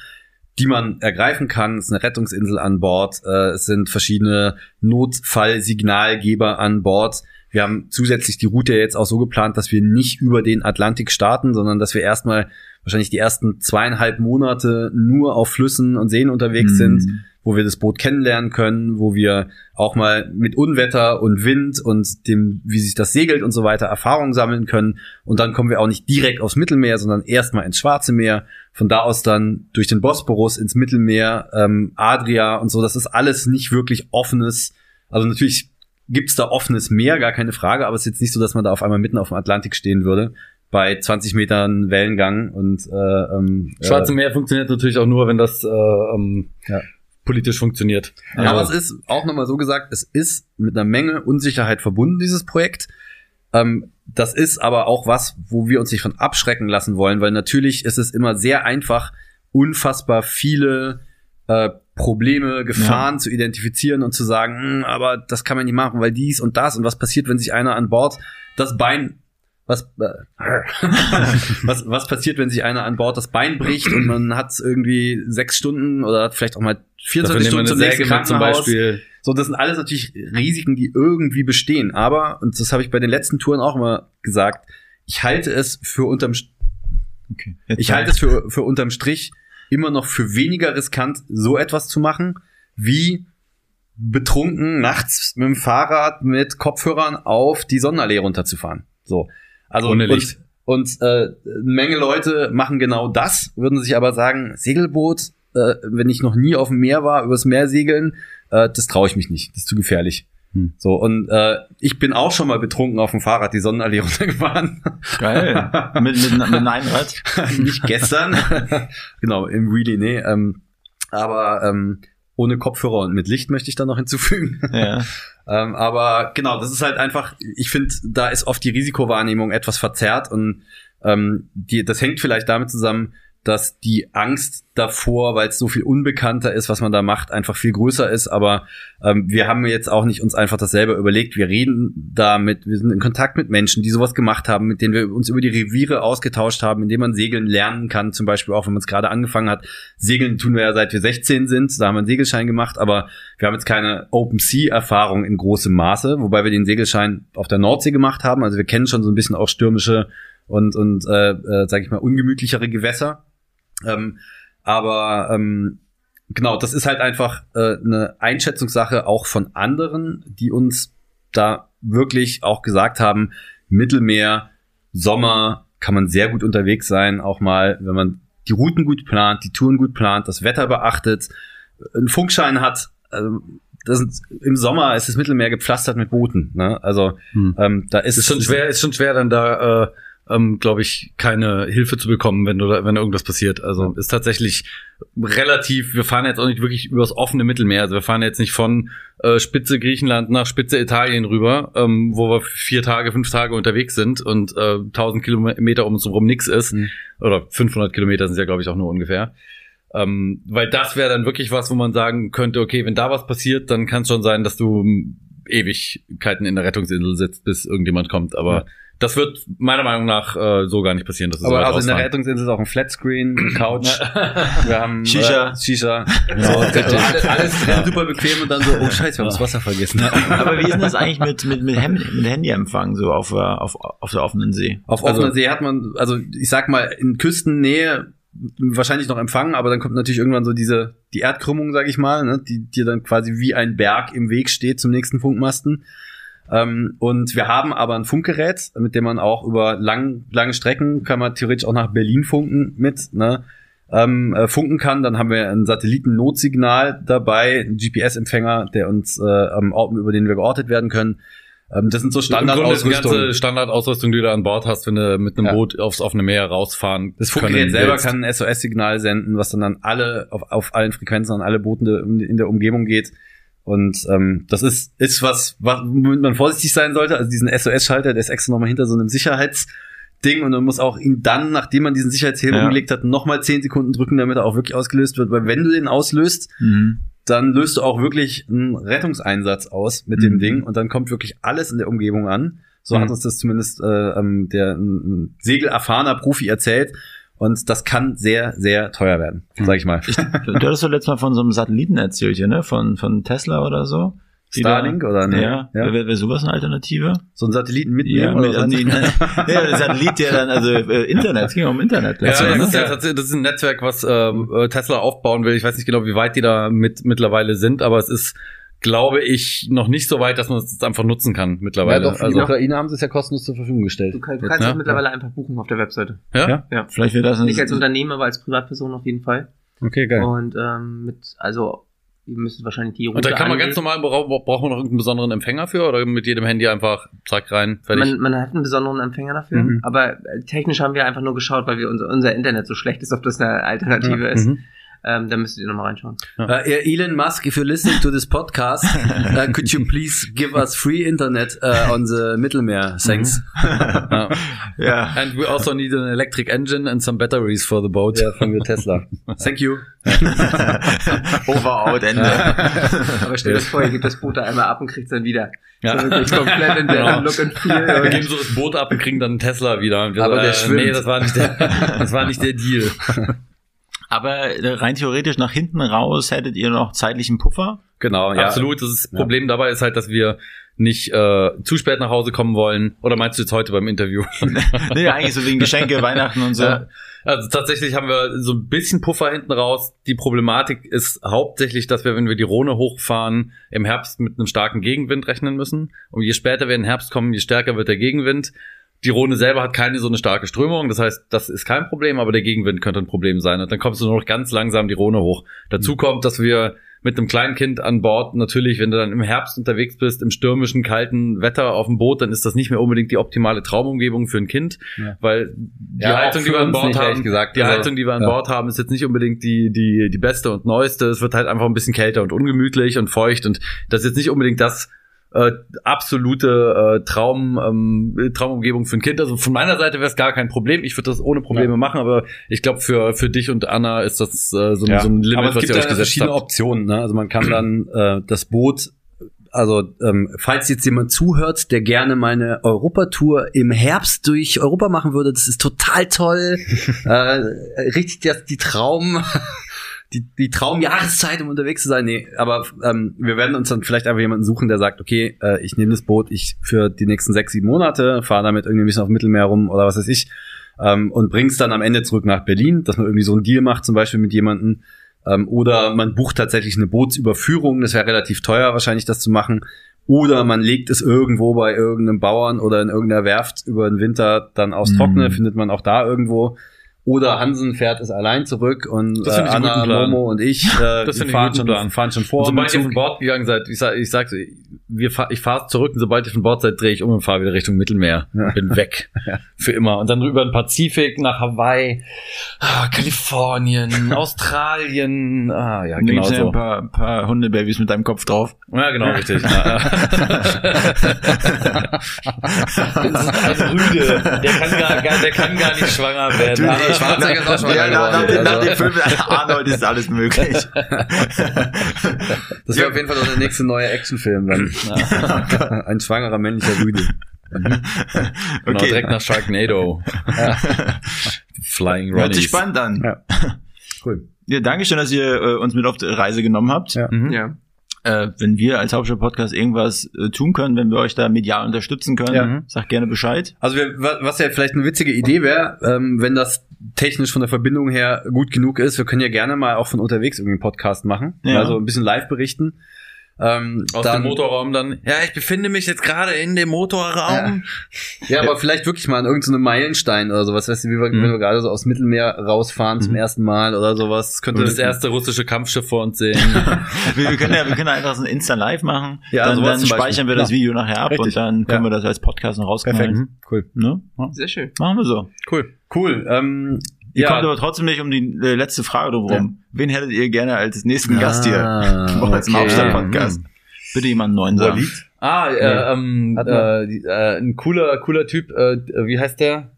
die man ergreifen kann. Es ist eine Rettungsinsel an Bord, äh, es sind verschiedene Notfallsignalgeber an Bord. Wir haben zusätzlich die Route jetzt auch so geplant, dass wir nicht über den Atlantik starten, sondern dass wir erstmal wahrscheinlich die ersten zweieinhalb Monate nur auf Flüssen und Seen unterwegs Mhm. sind, wo wir das Boot kennenlernen können, wo wir auch mal mit Unwetter und Wind und dem, wie sich das segelt und so weiter Erfahrungen sammeln können. Und dann kommen wir auch nicht direkt aufs Mittelmeer, sondern erstmal ins Schwarze Meer. Von da aus dann durch den Bosporus ins Mittelmeer, ähm, Adria und so. Das ist alles nicht wirklich offenes. Also natürlich gibt's da offenes Meer, gar keine Frage, aber es ist jetzt nicht so, dass man da auf einmal mitten auf dem Atlantik stehen würde bei 20 Metern Wellengang und äh, ähm, Schwarze Meer funktioniert natürlich auch nur, wenn das äh, ähm, Ja. politisch funktioniert. Ja, aber es ist auch nochmal so gesagt, es ist mit einer Menge Unsicherheit verbunden, dieses Projekt. Ähm, das ist aber auch was, wo wir uns nicht von abschrecken lassen wollen, weil natürlich ist es immer sehr einfach, unfassbar viele äh, Probleme, Gefahren zu identifizieren und zu sagen, "Hm, aber das kann man nicht machen, weil dies und das und was passiert, wenn sich einer an Bord das Bein was, äh, was, was passiert, wenn sich einer an Bord das Bein bricht und man hat irgendwie sechs Stunden oder vielleicht auch mal 24 Stunden zum nächsten mit zum Krankenhaus. Beispiel. So, das sind alles natürlich Risiken, die irgendwie bestehen. Aber, und das habe ich bei den letzten Touren auch immer gesagt, ich halte es für unterm, Okay. Ich halte es für, für unterm Strich immer noch für weniger riskant, so etwas zu machen, wie betrunken nachts mit dem Fahrrad mit Kopfhörern auf die Sonnenallee runterzufahren. So. Also, Ohne Licht. Und, und äh, eine Menge Leute machen genau das, würden sich aber sagen, Segelboot, äh, wenn ich noch nie auf dem Meer war, übers Meer segeln, äh, das traue ich mich nicht, das ist zu gefährlich. Hm. So, und äh, ich bin auch schon mal betrunken auf dem Fahrrad die Sonnenallee runtergefahren. Geil. mit, mit, mit Nein Rad. nicht gestern. genau, im Really, nee. Ähm, aber ähm, ohne Kopfhörer und mit Licht möchte ich da noch hinzufügen. Ja. ähm, aber genau, das ist halt einfach, ich finde, da ist oft die Risikowahrnehmung etwas verzerrt und ähm, die, das hängt vielleicht damit zusammen, dass die Angst davor, weil es so viel unbekannter ist, was man da macht, einfach viel größer ist. Aber ähm, wir haben jetzt auch nicht uns einfach das selber überlegt. Wir reden damit, wir sind in Kontakt mit Menschen, die sowas gemacht haben, mit denen wir uns über die Reviere ausgetauscht haben, in denen man segeln lernen kann. Zum Beispiel auch, wenn man es gerade angefangen hat. Segeln tun wir ja seit wir 16 sind. Da haben wir einen Segelschein gemacht, aber wir haben jetzt keine Open Sea Erfahrung in großem Maße, wobei wir den Segelschein auf der Nordsee gemacht haben. Also wir kennen schon so ein bisschen auch stürmische und und äh, äh, sage ich mal ungemütlichere Gewässer. Ähm, aber ähm, genau, das ist halt einfach äh, eine Einschätzungssache auch von anderen, die uns da wirklich auch gesagt haben, Mittelmeer, Sommer kann man sehr gut unterwegs sein, auch mal, wenn man die Routen gut plant, die Touren gut plant, das Wetter beachtet, einen Funkschein hat. Also, das sind, Im Sommer ist das Mittelmeer gepflastert mit Booten. Ne? Also Hm. ähm, da ist Es ist schon schwer, ist schon schwer, dann da, äh, ähm, glaube ich, keine Hilfe zu bekommen, wenn du da, wenn irgendwas passiert. Also ist tatsächlich relativ. Wir fahren jetzt auch nicht wirklich übers offene Mittelmeer. Also wir fahren jetzt nicht von äh, Spitze Griechenland nach Spitze Italien rüber, ähm, wo wir vier Tage, fünf Tage unterwegs sind und äh, 1000 Kilometer um uns herum nix ist Mhm. oder 500 Kilometer sind ja, glaube ich, auch nur ungefähr. Ähm, weil das wäre dann wirklich was, wo man sagen könnte, okay, wenn da was passiert, dann kann es schon sein, dass du ähm, Ewigkeiten in der Rettungsinsel sitzt, bis irgendjemand kommt. Aber das wird meiner Meinung nach äh, so gar nicht passieren. Dass es so Aber weit also in der. Rettungsinsel ist auch ein Flatscreen, eine Couch. Wir haben Shisha. Äh, Shisha. So, alles, alles drin, super bequem und dann so, oh scheiße, wir haben das Wasser vergessen. Aber wie ist denn das eigentlich mit, mit, mit, Hem- mit Handyempfang so auf, äh, auf, auf der offenen See? Auf Also- offener See hat man, also ich sag mal, in Küstennähe wahrscheinlich noch empfangen, aber dann kommt natürlich irgendwann so diese, die Erdkrümmung, sag ich mal, ne, die dir dann quasi wie ein Berg im Weg steht zum nächsten Funkmasten. Ähm, und wir haben aber ein Funkgerät, mit dem man auch über lang, lange Strecken, kann man theoretisch auch nach Berlin funken mit, ne, ähm, äh, funken kann. Dann haben wir ein Satelliten-Notsignal dabei, einen GPS-Empfänger, der uns äh, am Ort, über den wir geortet werden können. Ähm, das sind so ist die ganze Standardausrüstung, die du an Bord hast, wenn du mit einem Ja. Boot aufs offene Meer rausfahren Das Funkgerät selber willst. kann ein SOS-Signal senden, was dann an alle, auf, auf allen Frequenzen an alle Boote in der Umgebung geht. Und ähm, das ist, ist was, was, womit man vorsichtig sein sollte. Also diesen SOS-Schalter, der ist extra nochmal hinter so einem Sicherheitsding und man muss auch ihn dann, nachdem man diesen Sicherheitshebel Ja. umgelegt hat, nochmal zehn Sekunden drücken, damit er auch wirklich ausgelöst wird. Weil wenn du den auslöst, Mhm. dann löst du auch wirklich einen Rettungseinsatz aus mit Mhm. dem Ding und dann kommt wirklich alles in der Umgebung an. So Mhm. hat uns das zumindest äh, ähm, der ein, ein segelerfahrener Profi erzählt. Und das kann sehr, sehr teuer werden, sag ich mal. Du hattest doch letztes Mal von so einem Satelliten erzählt, hier, ne? Von, von Tesla oder so. Starlink da, oder ne? Ja, ja. Wäre wär sowas eine Alternative? So ein Satelliten mitnehmen Ja, oder mit, nee, ja, Satellit, der dann, also äh, Internet, es ging um Internet. Ja, letztes Mal, das, ist ne? ja, das ist ein Netzwerk, was äh, Tesla aufbauen will. Ich weiß nicht genau, wie weit die da mit mittlerweile sind, aber es ist, glaube ich, noch nicht so weit, dass man es einfach nutzen kann Ja, mittlerweile. doch, für die also, Ukraine haben sie es ja kostenlos zur Verfügung gestellt. Du kann, du Jetzt, kannst ne? das mittlerweile einfach buchen auf der Webseite. ja? Ja? Ja. Vielleicht wird das ein, Nicht als Unternehmer, aber als Privatperson auf jeden Fall. Okay, geil. Und ähm, mit, also, ihr müsst wahrscheinlich die Route Und da kann man ganz normal, braucht man noch irgendeinen besonderen Empfänger für oder mit jedem Handy einfach zack rein, fertig. Man, man hat einen besonderen Empfänger dafür, Mhm. aber äh, technisch haben wir einfach nur geschaut, weil wir unser, unser Internet so schlecht ist, ob das eine Alternative ist. Mhm. Ähm, da müsstet ihr nochmal reinschauen. Uh, Elon Musk, if you're listening to this podcast, uh, could you please give us free internet uh, on the Mittelmeer? Thanks. ja. ja. And we also need an electric engine and some batteries for the boat. Ja, von wir Tesla. Thank you. Over, out, Ende. Aber stell dir das vor, ihr gebt das Boot da einmal ab und kriegt es dann wieder. Ja. So wirklich komplett in der Genau. Look and Wir Feel. geben so das Boot ab und kriegen dann einen Tesla wieder. Und wir Aber so, der äh, schwimmt. Nee, das war nicht der, das war nicht der Deal. Aber äh, rein theoretisch nach hinten raus hättet ihr noch zeitlichen Puffer? Genau, ja. Absolut. Das ist- Ja. Problem dabei ist halt, dass wir nicht äh, zu spät nach Hause kommen wollen. Oder meinst du jetzt heute beim Interview? nee, eigentlich so wegen Geschenke, Weihnachten und so. Ja. Also tatsächlich haben wir so ein bisschen Puffer hinten raus. Die Problematik ist hauptsächlich, dass wir, wenn wir die Rhone hochfahren, im Herbst mit einem starken Gegenwind rechnen müssen. Und je später wir in den Herbst kommen, je stärker wird der Gegenwind. Die Rhone selber hat keine so eine starke Strömung, das heißt, das ist kein Problem, aber der Gegenwind könnte ein Problem sein. Und dann kommst du nur noch ganz langsam die Rhone hoch. Dazu kommt, dass wir mit einem kleinen Kind an Bord natürlich, wenn du dann im Herbst unterwegs bist, im stürmischen, kalten Wetter auf dem Boot, dann ist das nicht mehr unbedingt die optimale Traumumgebung für ein Kind, Ja. weil die Ja, Heizung, die wir an Bord nicht, haben, gesagt. die Also, Heizung, die wir an ja. Bord haben, ist jetzt nicht unbedingt die, die, die beste und neueste. Es wird halt einfach ein bisschen kälter und ungemütlich und feucht und das ist jetzt nicht unbedingt das äh, absolute äh, Traum, ähm, Traumumgebung für ein Kind. Also von meiner Seite wäre es gar kein Problem. Ich würde das ohne Probleme Ja. machen, aber ich glaube für für dich und Anna ist das äh, so, ein- Ja. so ein Limit, Aber es was gibt ihr euch gesetzt verschiedene habt. Optionen. Ne? Also man kann dann äh, das Boot, also ähm, falls jetzt jemand zuhört, der gerne meine Europatour im Herbst durch Europa machen würde, das ist total toll. äh, richtig das, die Traum. Die, die Traumjahreszeit, um unterwegs zu sein. Nee, aber ähm, wir werden uns dann vielleicht einfach jemanden suchen, der sagt, okay, äh, ich nehme das Boot ich für die nächsten sechs, sieben Monate, fahre damit irgendwie ein bisschen auf dem Mittelmeer rum oder was weiß ich ähm, und bring's dann am Ende zurück nach Berlin, dass man irgendwie so einen Deal macht, zum Beispiel mit jemandem. Ähm, oder man bucht tatsächlich eine Bootsüberführung, das wäre relativ teuer wahrscheinlich, das zu machen. Oder man legt es irgendwo bei irgendeinem Bauern oder in irgendeiner Werft über den Winter dann aufs Mhm. Trockene, findet man auch da irgendwo. Oder Hansen fährt es allein zurück und äh, Anna. Momo und ich, äh, Das fahren, schon, Plan. fahren schon vor. Und sobald ihr von Bord gegangen seid, ich sag, ich sag, wir fahr, ich fahre zurück und sobald ihr von Bord seid, drehe ich um und fahre wieder Richtung Mittelmeer. Ja. Bin weg. Für immer. Und dann über den Pazifik nach Hawaii, ah, Kalifornien, Australien. Ah, ja, genau so. ein paar, paar Hundebabys mit deinem Kopf drauf. Ja, genau, richtig. Ja, das ist ein Rüde. Der kann gar, der kann gar nicht schwanger werden. Schwarzenegger ist auch schwanger Ja, nach, nach, geworden, dem, nach also. dem Film Arnold ist alles möglich. Das wäre auf jeden Fall noch der nächste neue Actionfilm dann. Ein schwangerer männlicher Rüde. Genau, Okay. direkt nach Sharknado. Flying Hört sich spannend an. Ja. Cool. Ja, danke schön, dass ihr äh, uns mit auf die Reise genommen habt. Ja. Mhm. Ja. Äh, wenn wir als Hauptstadt-Podcast irgendwas äh, tun können, wenn wir euch da medial unterstützen können, Ja. sagt gerne Bescheid. Also wir, wa- was ja vielleicht eine witzige Idee wäre, ähm, wenn das technisch von der Verbindung her gut genug ist, wir können ja gerne mal auch von unterwegs irgendwie einen Podcast machen. Ja. Also ein bisschen live berichten. Ähm, Aus dann, dem Motorraum dann. Ja, ich befinde mich jetzt gerade in dem Motorraum. Ja, aber vielleicht wirklich mal an irgendeinem Meilenstein oder sowas, weißt du, wie wir, wenn wir gerade so aus Mittelmeer rausfahren zum ersten Mal oder sowas. Könnte Und das erste russische Kampfschiff vor uns sehen. wir, wir können ja, wir können einfach so ein Insta-Live machen. Ja, dann dann speichern wir das Ja. Video nachher ab Richtig. und dann können Ja. wir das als Podcast noch Perfekt. rausknallen. Cool. Ne? Ja. Sehr schön. Machen wir so. Cool. Cool. Ähm, Ihr ja. kommt aber trotzdem nicht um die äh, letzte Frage drumherum. Wen hättet ihr gerne als nächsten Gast hier? Ah, uns im okay. Hauptstadt-Podcast. Bitte jemanden neuen sagen. Walid? Ah, Nee. äh, ähm, äh, äh, ein cooler, cooler Typ, äh, wie heißt der?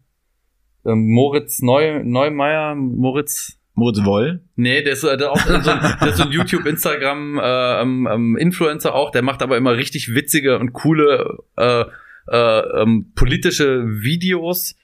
Ähm, Moritz Neu, Neumeier, Moritz, Moritz Woll. nee, der ist, äh, der auch so ein, der ist so ein YouTube, Instagram, äh, ähm, ähm, Influencer auch, der macht aber immer richtig witzige und coole, äh, äh, ähm, politische Videos,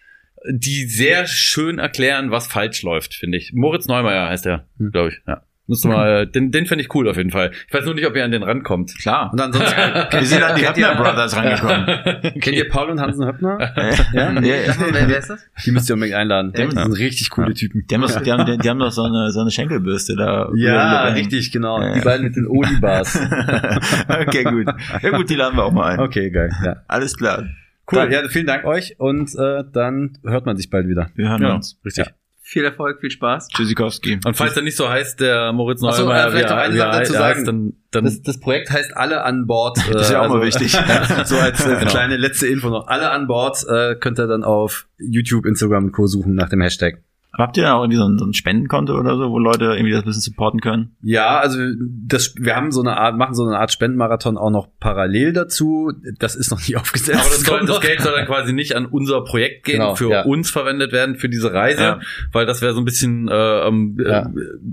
die sehr schön erklären, was falsch läuft, finde ich. Moritz Neumeier heißt der, Hm. glaube ich, ja. Musst du mal, den, den finde ich cool auf jeden Fall. Ich weiß nur nicht, ob ihr an den rankommt. Klar. Und ansonsten Wir sind an die Höppner Brothers rangekommen. kennt ihr Paul und Hansen Höppner? ja? Ja, ja. Wer, wer ist das? Die müsst ihr unbedingt einladen. Ja. Das sind richtig coole Ja. Typen. Die haben, doch, die, haben, die, die haben doch so eine, so eine Schenkelbürste da. Ja, richtig, genau. Ja. Die beiden mit den Oli-Bars. okay, gut. Ja gut, die laden wir auch mal ein. Okay, geil. Ja. Alles klar. Cool. Dann- Ja, vielen Dank euch und äh, dann hört man sich bald wieder. Wir hören Ja, uns. Richtig. Viel Erfolg, viel Spaß. Tschüssikowski. Und falls er nicht so heißt, der Moritz Ach so, Neumeier, äh, vielleicht noch eine Sache dazu heißt, sagen. dann, dann Das, das Projekt heißt alle an Bord. Äh, Das ist ja auch mal wichtig. so als äh, Genau. kleine letzte Info noch. Alle an Bord äh, könnt ihr dann auf YouTube, Instagram und Co. suchen nach dem Hashtag. Habt ihr da auch irgendwie so ein, so ein Spendenkonto oder so, wo Leute irgendwie das ein bisschen supporten können? Ja, also das, wir haben so eine Art, machen so eine Art Spendenmarathon auch noch parallel dazu. Das ist noch nie aufgesetzt. Aber das, soll, das. Geld soll dann quasi nicht an unser Projekt gehen, Genau, für ja. uns verwendet werden, für diese Reise, Ja. weil das wäre so ein bisschen, äh, ähm, Ja. äh,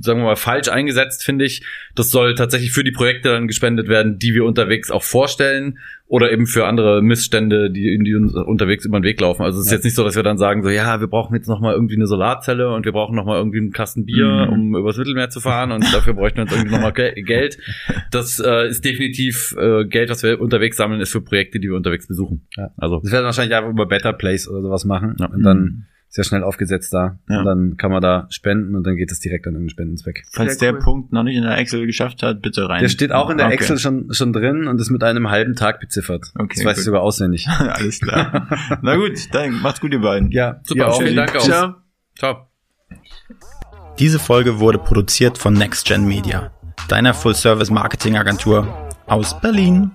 sagen wir mal, falsch eingesetzt, finde ich. Das soll tatsächlich für die Projekte dann gespendet werden, die wir unterwegs auch vorstellen oder eben für andere Missstände, die, die uns unterwegs über den Weg laufen. Also es ist Ja. jetzt nicht so, dass wir dann sagen, so, ja, wir brauchen jetzt noch mal irgendwie eine Solarzelle und wir brauchen noch mal irgendwie einen Kasten Bier, Mhm. um übers Mittelmeer zu fahren und dafür bräuchten wir jetzt irgendwie noch mal Ge Geld. Das äh, ist definitiv äh, Geld, was wir unterwegs sammeln, ist für Projekte, die wir unterwegs besuchen. Ja. Also Das werden wahrscheinlich einfach über Better Place oder sowas machen. Ja. Und dann ja schnell aufgesetzt da. Ja. Und dann kann man da spenden und dann geht es direkt an irgendeinen Spendenzweck. Falls Sehr der cool. Punkt noch nicht in der Excel geschafft hat, bitte rein. Der steht auch in der Okay. Excel schon, schon drin und ist mit einem halben Tag beziffert. Okay, das weiß gut. ich sogar auswendig. Alles klar. Na gut, dann macht's gut, ihr beiden. Ja, super, auch. vielen Dank auch. Ciao. Ciao. Diese Folge wurde produziert von NextGen Media, deiner Full-Service-Marketing-Agentur aus Berlin.